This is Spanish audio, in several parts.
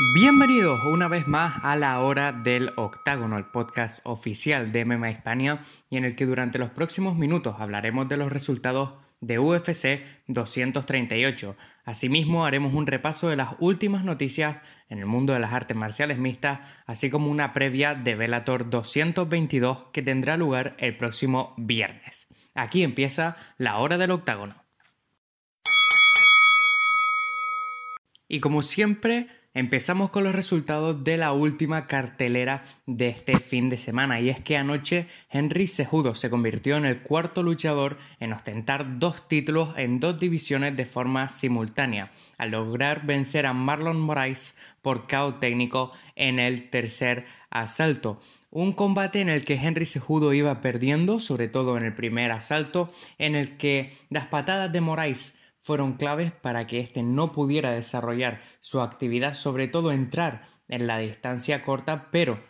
Bienvenidos una vez más a la hora del octágono, el podcast oficial de MMA España y en el que durante los próximos minutos hablaremos de los resultados de UFC 238. Asimismo, haremos un repaso de las últimas noticias en el mundo de las artes marciales mixtas, así como una previa de Bellator 222 que tendrá lugar el próximo viernes. Aquí empieza la hora del octágono. Y como siempre, Empezamos con los resultados de la última cartelera de este fin de semana y es que anoche Henry Sejudo se convirtió en el cuarto luchador en ostentar dos títulos en dos divisiones de forma simultánea, al lograr vencer a Marlon Moraes por KO técnico en el tercer asalto. Un combate en el que Henry Sejudo iba perdiendo, sobre todo en el primer asalto, en el que las patadas de Moraes fueron claves para que éste no pudiera desarrollar su actividad, sobre todo entrar en la distancia corta, pero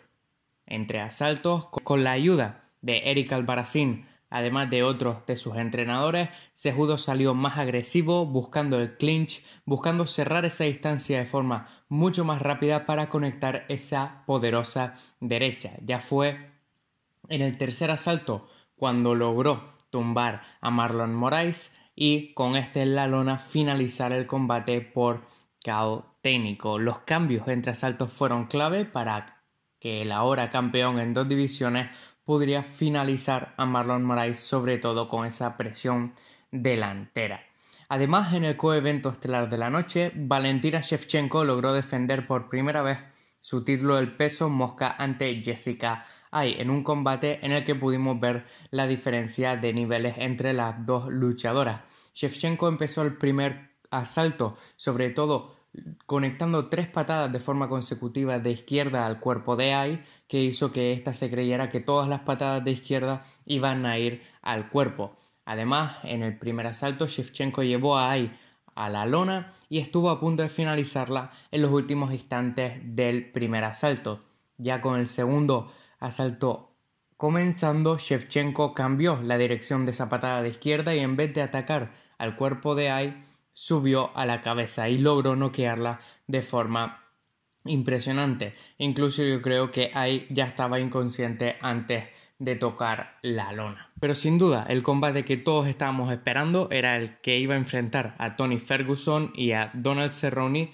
entre asaltos, con la ayuda de Eric Albarracín, además de otros de sus entrenadores, Sejudo salió más agresivo, buscando el clinch, buscando cerrar esa distancia de forma mucho más rápida para conectar esa poderosa derecha. Ya fue en el tercer asalto cuando logró tumbar a Marlon Moraes y con este en la lona finalizar el combate por KO técnico. Los cambios entre asaltos fueron clave para que el ahora campeón en dos divisiones podría finalizar a Marlon Moraes sobre todo con esa presión delantera. Además, en el coevento estelar de la noche, Valentina Shevchenko logró defender por primera vez su título del peso mosca ante Jessica Ay, en un combate en el que pudimos ver la diferencia de niveles entre las dos luchadoras. Shevchenko empezó el primer asalto, sobre todo conectando tres patadas de forma consecutiva de izquierda al cuerpo de Ai, que hizo que ésta se creyera que todas las patadas de izquierda iban a ir al cuerpo. Además, en el primer asalto, Shevchenko llevó a Ai a la lona y estuvo a punto de finalizarla en los últimos instantes del primer asalto. Ya con el segundo asalto comenzando, Shevchenko cambió la dirección de esa patada de izquierda y en vez de atacar al cuerpo de Ai, subió a la cabeza y logró noquearla de forma impresionante. Incluso yo creo que Ai ya estaba inconsciente antes de tocar la lona. Pero sin duda, el combate que todos estábamos esperando era el que iba a enfrentar a Tony Ferguson y a Donald Cerrone,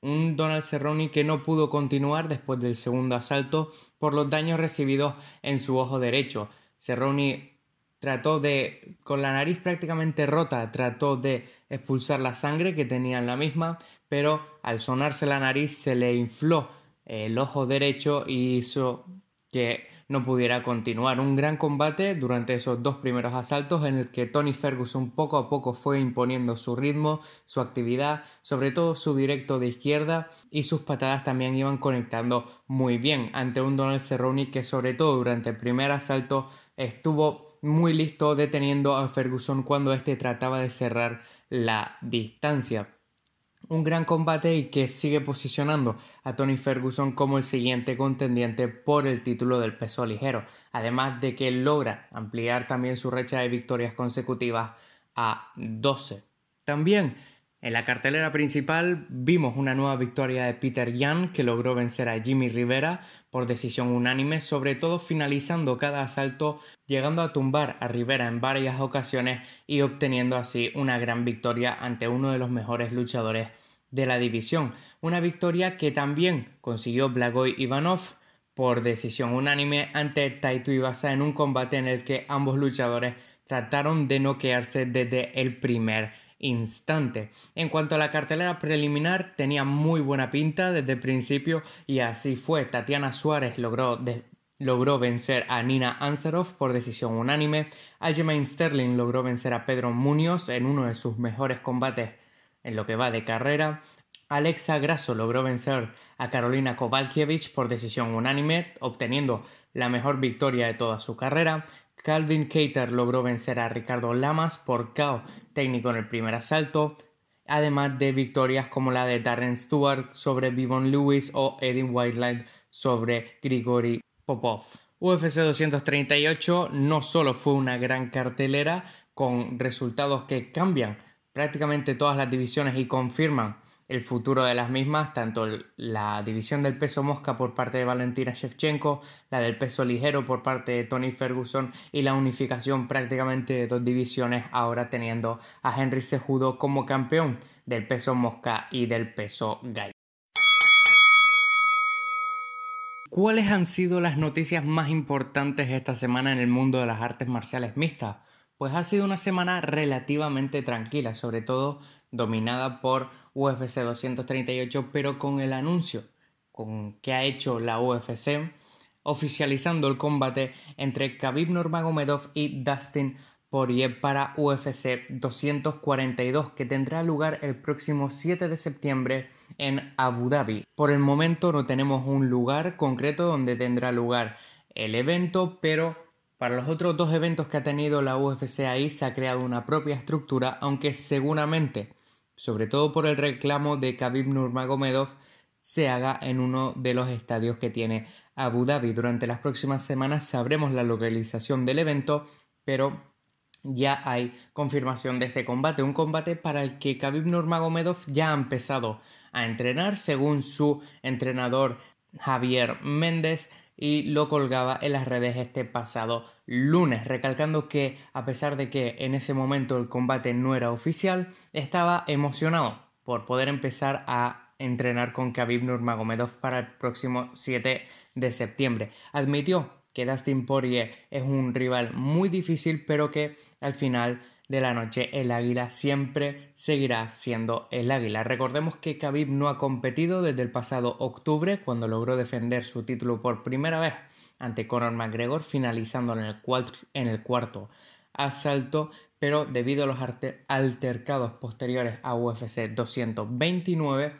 un Donald Cerrone que no pudo continuar después del segundo asalto por los daños recibidos en su ojo derecho. Cerrone trató de, con la nariz prácticamente rota, trató de expulsar la sangre que tenía en la misma, pero al sonarse la nariz se le infló el ojo derecho y hizo que no pudiera continuar. Un gran combate durante esos dos primeros asaltos en el que Tony Ferguson poco a poco fue imponiendo su ritmo, su actividad, sobre todo su directo de izquierda y sus patadas también iban conectando muy bien ante un Donald Cerrone que sobre todo durante el primer asalto estuvo muy listo deteniendo a Ferguson cuando éste trataba de cerrar la distancia un gran combate y que sigue posicionando a Tony Ferguson como el siguiente contendiente por el título del peso ligero, además de que logra ampliar también su recha de victorias consecutivas a 12. También en la cartelera principal vimos una nueva victoria de Peter Yan que logró vencer a Jimmy Rivera por decisión unánime, sobre todo finalizando cada asalto, llegando a tumbar a Rivera en varias ocasiones y obteniendo así una gran victoria ante uno de los mejores luchadores de la división. Una victoria que también consiguió Blagoy Ivanov por decisión unánime ante Taito Ibasa en un combate en el que ambos luchadores trataron de noquearse desde el primer instante. En cuanto a la cartelera preliminar, tenía muy buena pinta desde el principio y así fue. Tatiana Suárez logró, logró vencer a Nina Ansaroff por decisión unánime. Aljamain Sterling logró vencer a Pedro Muñoz en uno de sus mejores combates en lo que va de carrera. Alexa Grasso logró vencer a Carolina Kovalkiewicz por decisión unánime, obteniendo la mejor victoria de toda su carrera. Calvin Cater logró vencer a Ricardo Lamas por KO técnico en el primer asalto, además de victorias como la de Darren Stewart sobre Vivon Lewis o Edin Whiteland sobre Grigori Popov. UFC 238 no solo fue una gran cartelera con resultados que cambian prácticamente todas las divisiones y confirman el futuro de las mismas, tanto la división del peso mosca por parte de Valentina Shevchenko, la del peso ligero por parte de Tony Ferguson y la unificación prácticamente de dos divisiones, ahora teniendo a Henry Sejudo como campeón del peso mosca y del peso gallo. ¿Cuáles han sido las noticias más importantes esta semana en el mundo de las artes marciales mixtas? Pues ha sido una semana relativamente tranquila, sobre todo dominada por UFC 238, pero con el anuncio con que ha hecho la UFC oficializando el combate entre Khabib Nurmagomedov y Dustin Poirier para UFC 242 que tendrá lugar el próximo 7 de septiembre en Abu Dhabi. Por el momento no tenemos un lugar concreto donde tendrá lugar el evento, pero para los otros dos eventos que ha tenido la UFC ahí se ha creado una propia estructura, aunque seguramente, sobre todo por el reclamo de Khabib Nurmagomedov, se haga en uno de los estadios que tiene Abu Dhabi. Durante las próximas semanas sabremos la localización del evento, pero ya hay confirmación de este combate, un combate para el que Khabib Nurmagomedov ya ha empezado a entrenar según su entrenador Javier Méndez y lo colgaba en las redes este pasado lunes, recalcando que a pesar de que en ese momento el combate no era oficial, estaba emocionado por poder empezar a entrenar con Khabib Nurmagomedov para el próximo 7 de septiembre. Admitió que Dustin Poirier es un rival muy difícil, pero que al final de la noche el águila siempre seguirá siendo el águila. Recordemos que Khabib no ha competido desde el pasado octubre cuando logró defender su título por primera vez ante Conor McGregor finalizando en el, cuarto asalto, pero debido a los altercados posteriores a UFC 229,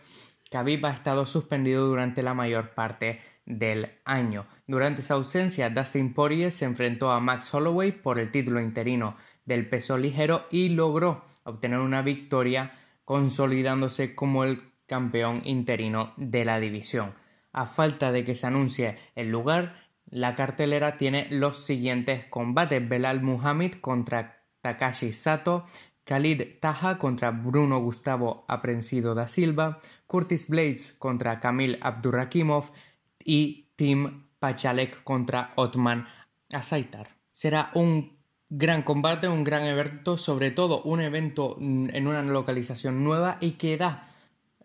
Khabib ha estado suspendido durante la mayor parte del año. Durante esa ausencia, Dustin Poirier se enfrentó a Max Holloway por el título interino del peso ligero y logró obtener una victoria consolidándose como el campeón interino de la división. A falta de que se anuncie el lugar, la cartelera tiene los siguientes combates: Belal Muhammad contra Takashi Sato, Khalid Taha contra Bruno Gustavo Aprensido da Silva, Curtis Blades contra Kamil Abdurrakimov y Tim Pachalek contra Otman Asaitar. Será un gran combate, un gran evento, sobre todo un evento en una localización nueva y que da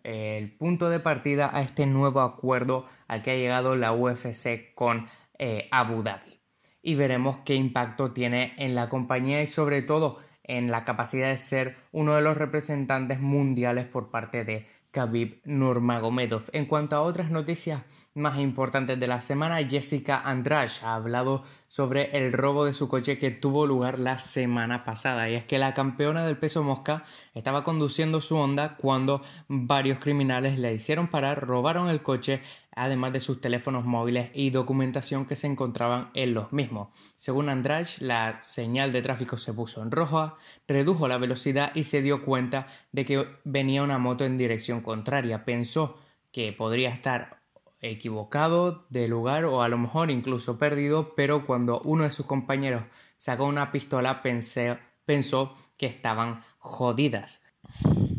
eh, el punto de partida a este nuevo acuerdo al que ha llegado la UFC con eh, Abu Dhabi. Y veremos qué impacto tiene en la compañía y sobre todo en la capacidad de ser uno de los representantes mundiales por parte de Khabib Nurmagomedov. En cuanto a otras noticias más importantes de la semana, Jessica Andrade ha hablado sobre el robo de su coche que tuvo lugar la semana pasada. Y es que la campeona del peso mosca estaba conduciendo su Honda cuando varios criminales le hicieron parar, robaron el coche además de sus teléfonos móviles y documentación que se encontraban en los mismos. Según Andrade, la señal de tráfico se puso en rojo, redujo la velocidad y se dio cuenta de que venía una moto en dirección contraria. Pensó que podría estar equivocado de lugar o a lo mejor incluso perdido, pero cuando uno de sus compañeros sacó una pistola pensó que estaban jodidas.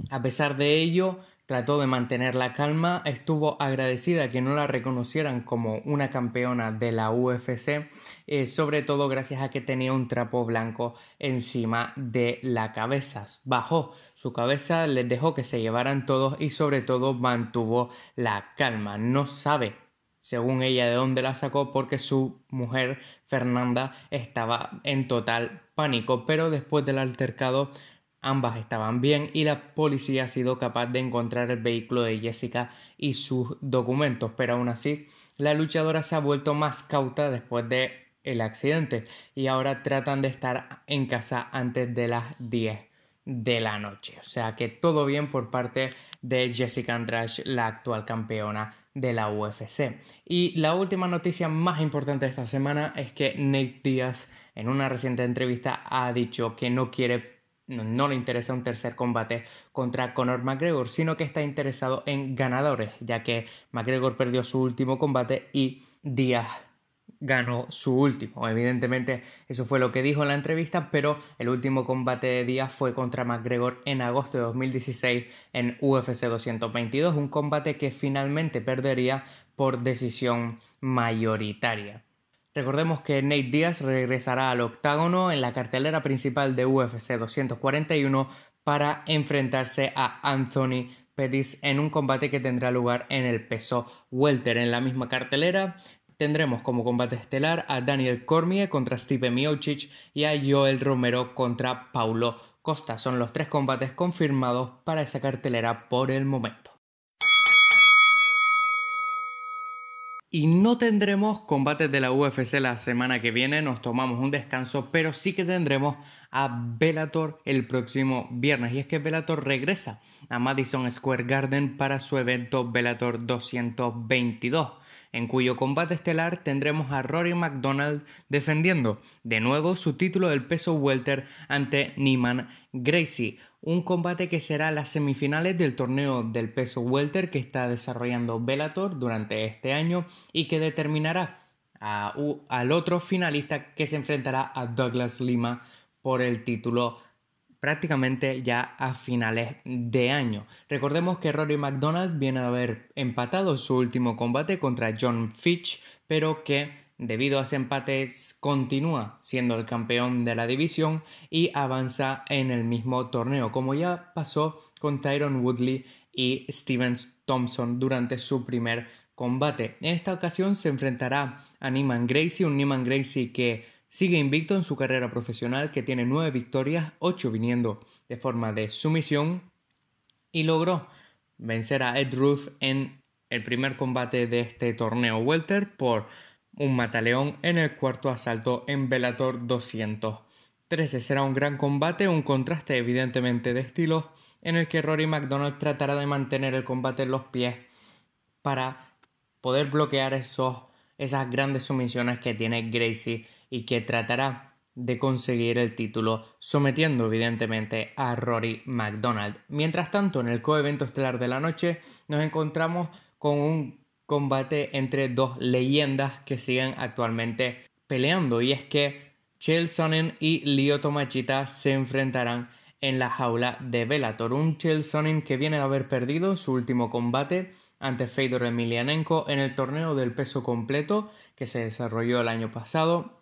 A pesar de ello, Trató de mantener la calma, estuvo agradecida que no la reconocieran como una campeona de la UFC, eh, sobre todo gracias a que tenía un trapo blanco encima de la cabeza. Bajó su cabeza, les dejó que se llevaran todos y sobre todo mantuvo la calma. No sabe según ella, de dónde la sacó porque su mujer Fernanda estaba en total pánico, pero después del altercado Ambas estaban bien y la policía ha sido capaz de encontrar el vehículo de Jessica y sus documentos, pero aún así la luchadora se ha vuelto más cauta después de el accidente y ahora tratan de estar en casa antes de las 10 de la noche. O sea que todo bien por parte de Jessica Andrade, la actual campeona de la UFC. Y la última noticia más importante de esta semana es que Nate Diaz en una reciente entrevista ha dicho que no quiere no, le interesa un tercer combate contra Conor McGregor, sino que está interesado en ganadores, ya que McGregor perdió su último combate y Díaz ganó su último. Evidentemente, eso fue lo que dijo en la entrevista, pero el último combate de día fue contra McGregor en agosto de 2016 en UFC 222, un combate que finalmente perdería por decisión mayoritaria. Recordemos que Nate Diaz regresará al octágono en la cartelera principal de UFC 241 para enfrentarse a Anthony Pettis en un combate que tendrá lugar en el peso welter. En la misma cartelera tendremos como combate estelar a Daniel Cormier contra Stipe Miocic y a Joel Romero contra Paulo Costa. Son los tres combates confirmados para esa cartelera por el momento. Y no tendremos combates de la UFC la semana que viene, nos tomamos un descanso, pero sí que tendremos a Bellator el próximo viernes. Y es que Bellator regresa a Madison Square Garden para su evento Bellator 222 en cuyo combate estelar tendremos a Rory McDonald defendiendo de nuevo su título del peso welter ante Niman Gracie, un combate que será las semifinales del torneo del peso welter que está desarrollando Bellator durante este año y que determinará al otro finalista que se enfrentará a Douglas Lima por el título prácticamente ya a finales de año. Recordemos que Rory McDonald viene a haber empatado su último combate contra John Fitch, pero que debido a ese empate continúa siendo el campeón de la división y avanza en el mismo torneo, como ya pasó con Tyron Woodley y Steven Thompson durante su primer combate. En esta ocasión se enfrentará a Neiman Gracie, un Neiman Gracie que Sigue invicto en su carrera profesional que tiene nueve victorias, ocho viniendo de forma de sumisión y logró vencer a Ed Ruth en el primer combate de este torneo welter por un mataleón en el cuarto asalto en Bellator 213. Será un gran combate, un contraste evidentemente de estilos en el que Rory McDonald tratará de mantener el combate en los pies para poder bloquear esos, esas grandes sumisiones que tiene Gracie y que tratará de conseguir el título, sometiendo evidentemente a Rory McDonald. Mientras tanto, en el coevento estelar de la noche nos encontramos con un combate entre dos leyendas que siguen actualmente peleando y es que Chael Sonnen y Lyoto Machita se enfrentarán en la jaula de Bellator. Un Chael Sonnen que viene de haber perdido su último combate ante Fedor Emelianenko en el torneo del peso completo que se desarrolló el año pasado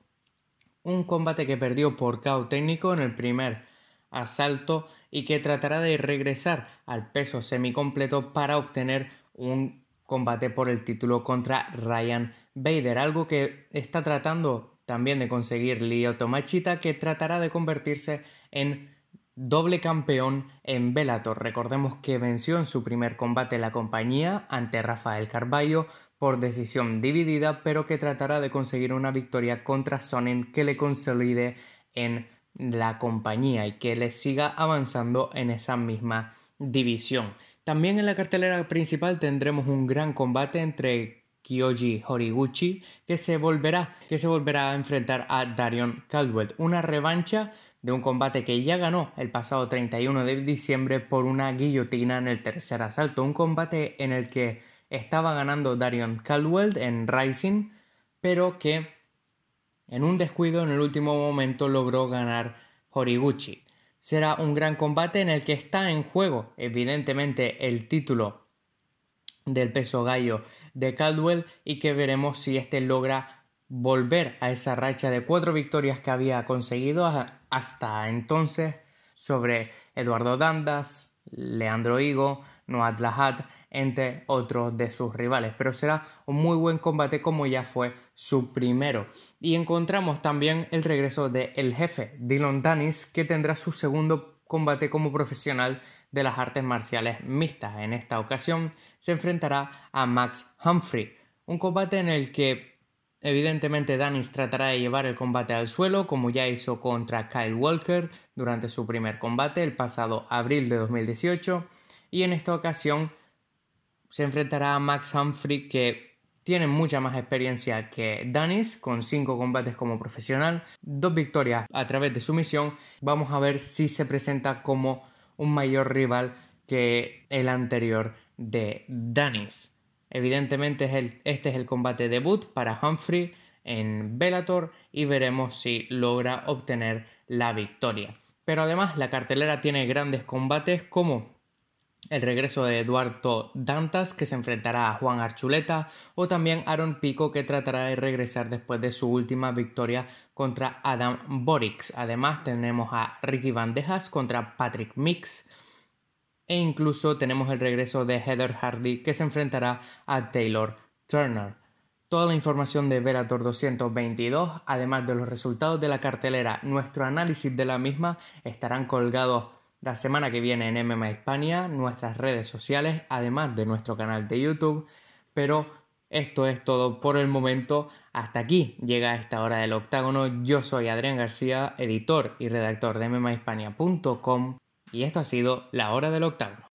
un combate que perdió por KO técnico en el primer asalto y que tratará de regresar al peso semicompleto para obtener un combate por el título contra Ryan Bader, algo que está tratando también de conseguir Lyoto Machita, que tratará de convertirse en doble campeón en Bellator. Recordemos que venció en su primer combate la compañía ante Rafael Carballo por decisión dividida, pero que tratará de conseguir una victoria contra Sonnen que le consolide en la compañía y que le siga avanzando en esa misma división. También en la cartelera principal tendremos un gran combate entre Kyoji Horiguchi que se volverá, que se volverá a enfrentar a Darion Caldwell, una revancha de un combate que ya ganó el pasado 31 de diciembre por una guillotina en el tercer asalto, un combate en el que estaba ganando Darion Caldwell en Rising, pero que en un descuido en el último momento logró ganar Horiguchi. Será un gran combate en el que está en juego, evidentemente, el título del peso gallo de Caldwell y que veremos si este logra volver a esa racha de cuatro victorias que había conseguido hasta entonces sobre Eduardo Dandas, Leandro Higo, Noad Lahat, entre otros de sus rivales. Pero será un muy buen combate como ya fue su primero. Y encontramos también el regreso de el jefe, Dylan Danis, que tendrá su segundo combate como profesional de las artes marciales mixtas. En esta ocasión se enfrentará a Max Humphrey, un combate en el que Evidentemente Danis tratará de llevar el combate al suelo como ya hizo contra Kyle Walker durante su primer combate el pasado abril de 2018 y en esta ocasión se enfrentará a Max Humphrey que tiene mucha más experiencia que Danis con cinco combates como profesional, dos victorias a través de su misión. Vamos a ver si se presenta como un mayor rival que el anterior de Danis. Evidentemente este es el combate debut para Humphrey en Bellator y veremos si logra obtener la victoria. Pero además la cartelera tiene grandes combates como el regreso de Eduardo Dantas que se enfrentará a Juan Archuleta o también Aaron Pico que tratará de regresar después de su última victoria contra Adam Borix. Además tenemos a Ricky Bandejas contra Patrick Mix e incluso tenemos el regreso de Heather Hardy que se enfrentará a Taylor Turner. Toda la información de Verator 222, además de los resultados de la cartelera, nuestro análisis de la misma, estarán colgados la semana que viene en MMA España, nuestras redes sociales, además de nuestro canal de YouTube. Pero esto es todo por el momento. Hasta aquí llega esta hora del octágono. Yo soy Adrián García, editor y redactor de MMAhispania.com y esto ha sido la hora del octágono.